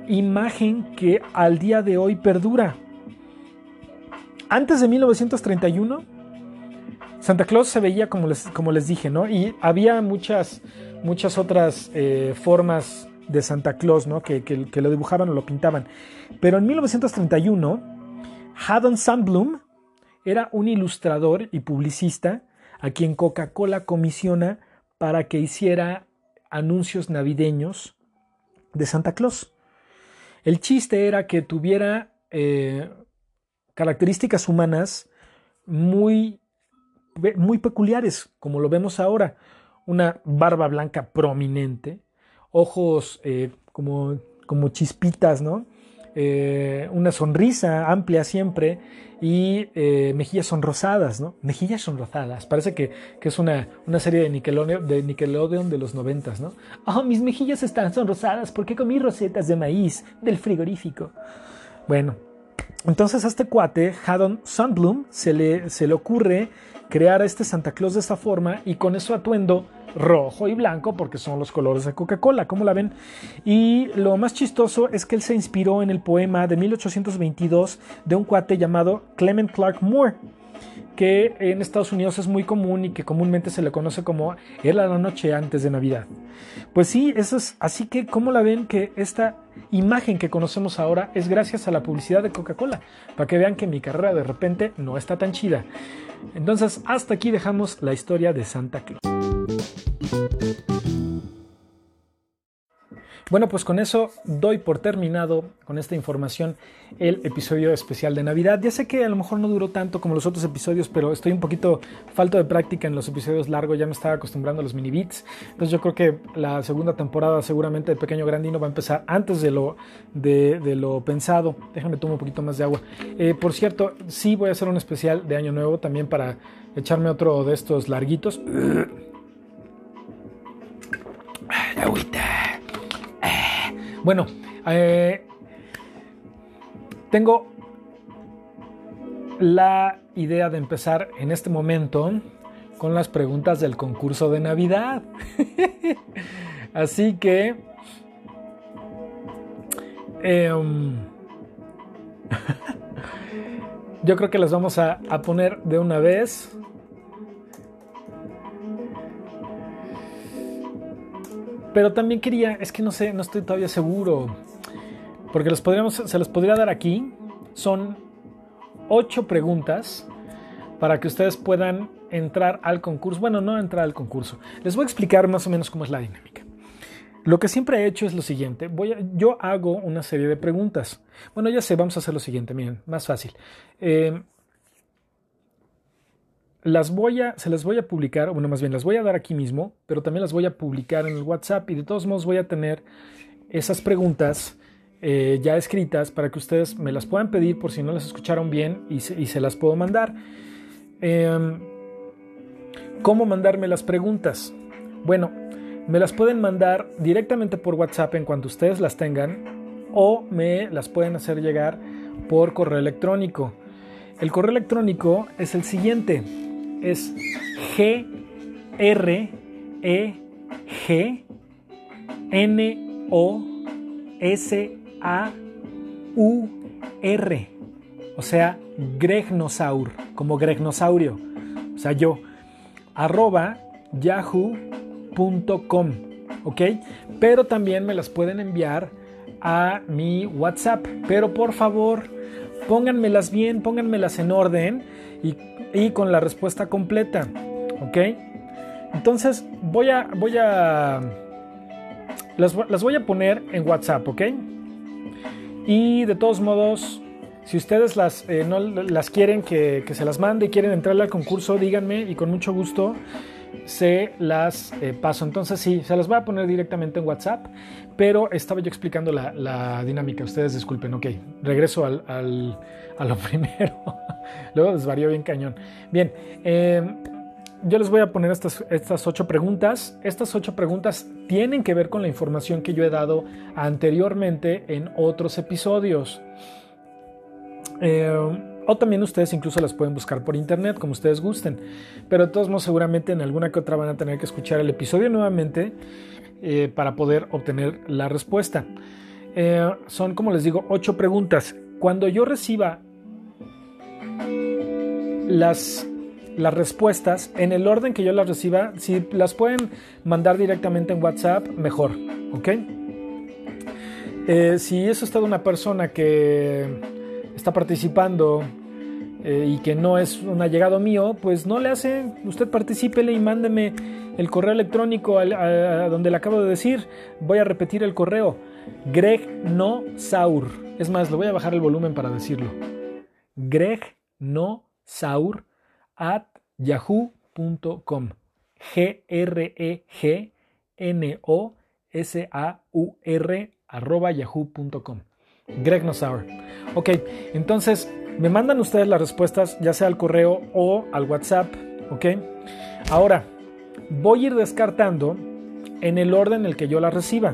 imagen que al día de hoy perdura. Antes de 1931, Santa Claus se veía como les, como les dije, ¿no? Y había muchas, muchas otras eh, formas de Santa Claus, ¿no? Que, que, lo dibujaban o lo pintaban. Pero en 1931, Haddon Sandblum era un ilustrador y publicista a quien Coca-Cola comisiona para que hiciera anuncios navideños de Santa Claus. El chiste era que tuviera eh, características humanas muy muy peculiares, como lo vemos ahora. Una barba blanca prominente, ojos eh, como, como chispitas, ¿no? Eh, una sonrisa amplia siempre y eh, mejillas sonrosadas, ¿no? Mejillas sonrosadas. Parece que, es una, una, serie de Nickelodeon, de Nickelodeon de los noventas, ¿no? Oh, mis mejillas están sonrosadas porque comí rosetas de maíz del frigorífico. Bueno, Entonces a este cuate, Haddon Sandblum, se le, se le ocurre crear a este Santa Claus de esta forma y con eso atuendo rojo y blanco porque son los colores de Coca-Cola, como la ven? Y lo más chistoso es que él se inspiró en el poema de 1822 de un cuate llamado Clement Clark Moore que en Estados Unidos es muy común y que comúnmente se le conoce como Era la noche antes de Navidad. Pues sí, eso es así que ¿cómo la ven que esta imagen que conocemos ahora es gracias a la publicidad de Coca-Cola? Para que vean que mi carrera de repente no está tan chida. Entonces, hasta aquí dejamos la historia de Santa Claus. Bueno, pues con eso doy por terminado con esta información el episodio especial de Navidad. Ya sé que a lo mejor no duró tanto como los otros episodios, pero estoy un poquito falto de práctica en los episodios largos, ya me estaba acostumbrando a los mini beats. Entonces yo creo que la segunda temporada seguramente de Pequeño Grandino va a empezar antes de lo, de, lo pensado. Déjame tomar un poquito más de agua. Eh, por cierto, sí voy a hacer un especial de Año Nuevo también para echarme otro de estos larguitos. Agüita. Bueno, eh, tengo la idea de empezar en este momento con las preguntas del concurso de Navidad. Así que... Em, yo creo que las vamos a, a poner de una vez. Pero también quería, es que no sé, no estoy todavía seguro. Porque los podríamos, se los podría dar aquí. Son ocho preguntas para que ustedes puedan entrar al concurso. Bueno, no entrar al concurso. Les voy a explicar más o menos cómo es la dinámica. Lo que siempre he hecho es lo siguiente. Voy a, yo hago una serie de preguntas. Bueno, ya sé, vamos a hacer lo siguiente. Miren, más fácil. Eh, las voy a, se las voy a publicar, bueno, más bien las voy a dar aquí mismo, pero también las voy a publicar en el WhatsApp y de todos modos voy a tener esas preguntas eh, ya escritas para que ustedes me las puedan pedir por si no las escucharon bien y se, las puedo mandar. Em, ¿Cómo mandarme las preguntas? Bueno, me las pueden mandar directamente por WhatsApp en cuanto ustedes las tengan o me las pueden hacer llegar por correo electrónico. El correo electrónico es el siguiente es G R E G N O S A U R. O sea, Gregnosaur, como Gregnosaurio. O sea, yo. Arroba yahoo.com. ¿Ok? Pero también me las pueden enviar a mi WhatsApp. Pero por favor, pónganmelas bien, pónganmelas en orden y y con la respuesta completa. ¿Ok? Entonces voy a, voy a, las, voy a poner en WhatsApp, ¿ok? Y de todos modos, si ustedes las, eh, no las quieren que, se las mande y quieren entrarle al concurso, díganme y con mucho gusto se las eh, paso. Entonces sí, se las voy a poner directamente en WhatsApp, pero estaba yo explicando la, dinámica. Ustedes disculpen, ok. Regreso al, a lo primero. Luego desvarió bien cañón. Bien, eh, yo les voy a poner estas, estas ocho preguntas. Estas ocho preguntas tienen que ver con la información que yo he dado anteriormente en otros episodios. Eh, o también ustedes incluso las pueden buscar por internet, como ustedes gusten. Pero de todos modos, seguramente en alguna que otra van a tener que escuchar el episodio nuevamente eh, para poder obtener la respuesta. Eh, son, como les digo, ocho preguntas. Cuando yo reciba las, las respuestas en el orden que yo las reciba, si las pueden mandar directamente en WhatsApp, mejor. ¿Ok? Eh, si es usted una persona que está participando eh, y que no es un allegado mío, pues no le hace, usted participele y mándeme el correo electrónico a, donde le acabo de decir. Voy a repetir el correo. Greg no Saur. Es más, le voy a bajar el volumen para decirlo. Greg no Saur at yahoo.com. G-R-E-G N-O-S-A-U-R arroba yahoo.com. Greg Nosaur. Ok, entonces me mandan ustedes las respuestas, ya sea al correo o al WhatsApp. Ok, ahora voy a ir descartando en el orden en el que yo las reciba.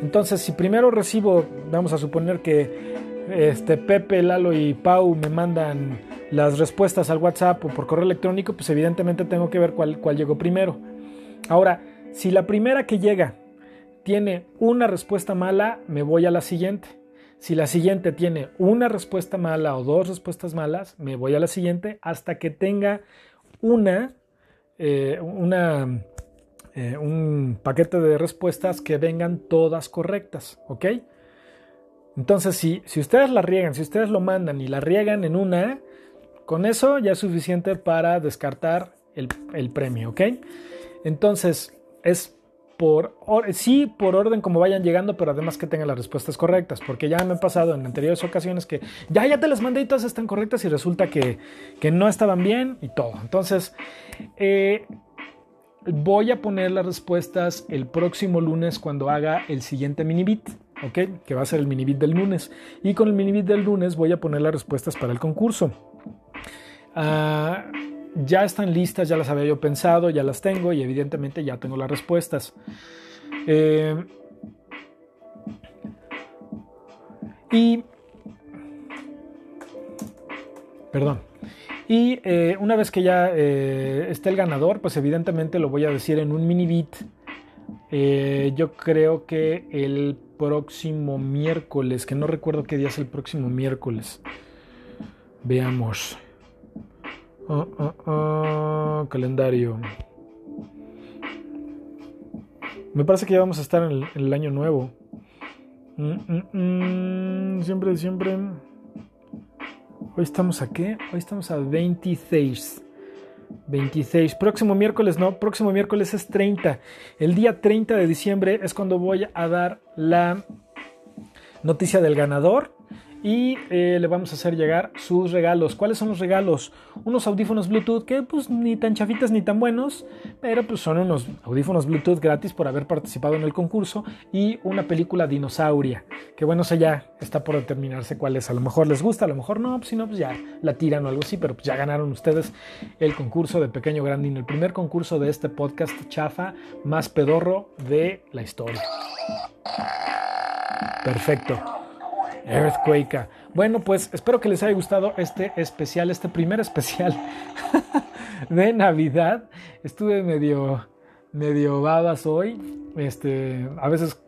Entonces, si primero recibo, vamos a suponer que este, Pepe, Lalo y Pau me mandan las respuestas al WhatsApp o por correo electrónico, pues evidentemente tengo que ver cuál, cuál llegó primero. Ahora, si la primera que llega tiene una respuesta mala, me voy a la siguiente. Si la siguiente tiene una respuesta mala o dos respuestas malas, me voy a la siguiente hasta que tenga una, eh, eh, un paquete de respuestas que vengan todas correctas, ¿ok? Entonces, si, si ustedes la riegan, si ustedes lo mandan y la riegan en una, con eso ya es suficiente para descartar el, el premio, ¿ok? Entonces, es sí, por orden como vayan llegando, pero además que tengan las respuestas correctas, porque ya me ha pasado en anteriores ocasiones que ya, ya te las mandé y todas están correctas y resulta que, que no estaban bien y todo. Entonces, eh, voy a poner las respuestas el próximo lunes cuando haga el siguiente mini bit. ¿ok? Que va a ser el mini bit del lunes. Y con el mini bit del lunes voy a poner las respuestas para el concurso. Ah, ya están listas, ya las había yo pensado, ya las tengo y evidentemente ya tengo las respuestas. Eh, y... Perdón. Y eh, una vez que ya eh, esté el ganador, pues evidentemente lo voy a decir en un mini beat. yo creo que el próximo miércoles, que no recuerdo qué día es el próximo miércoles. Veamos. Ah, ah, ah, calendario. Me parece que ya vamos a estar en el, año nuevo. Mm, mm, mm, siempre, siempre. Hoy estamos a qué? Hoy estamos a 26. 26. Próximo miércoles, no, próximo miércoles es 30. El día 30 de diciembre es cuando voy a dar la noticia del ganador y eh, le vamos a hacer llegar sus regalos. ¿Cuáles son los regalos? Unos audífonos Bluetooth que pues ni tan chafitas ni tan buenos, pero pues son unos audífonos Bluetooth gratis por haber participado en el concurso y una película dinosauria, que bueno, sé ya está por determinarse cuál es. A lo mejor les gusta, a lo mejor no, pues si no, pues ya la tiran o algo así, pero pues ya ganaron ustedes el concurso de Pequeño Grandino, el primer concurso de este podcast chafa más pedorro de la historia. Perfecto. Earthquake. Bueno, pues espero que les haya gustado este especial, este primer especial de Navidad. Estuve medio, medio babas hoy. Este, a veces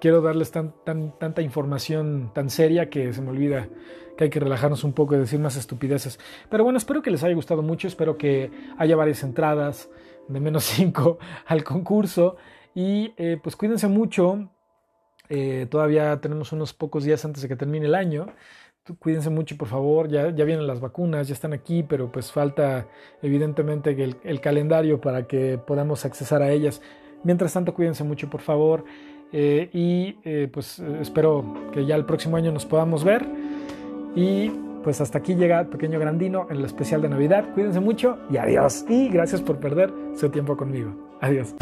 quiero darles tan, tan, tanta información tan seria que se me olvida que hay que relajarnos un poco y decir más estupideces. Pero bueno, espero que les haya gustado mucho. Espero que haya varias entradas de menos 5 al concurso. Y eh, pues cuídense mucho eh, todavía tenemos unos pocos días antes de que termine el año. Cuídense mucho, por favor. Ya, ya vienen las vacunas, ya están aquí, pero pues falta evidentemente el, calendario para que podamos accesar a ellas. Mientras tanto, cuídense mucho, por favor. Eh, y eh, pues espero que ya el próximo año nos podamos ver. Y pues hasta aquí llega Pequeño Grandino en el especial de Navidad. Cuídense mucho y adiós. Y gracias por perder su tiempo conmigo. Adiós.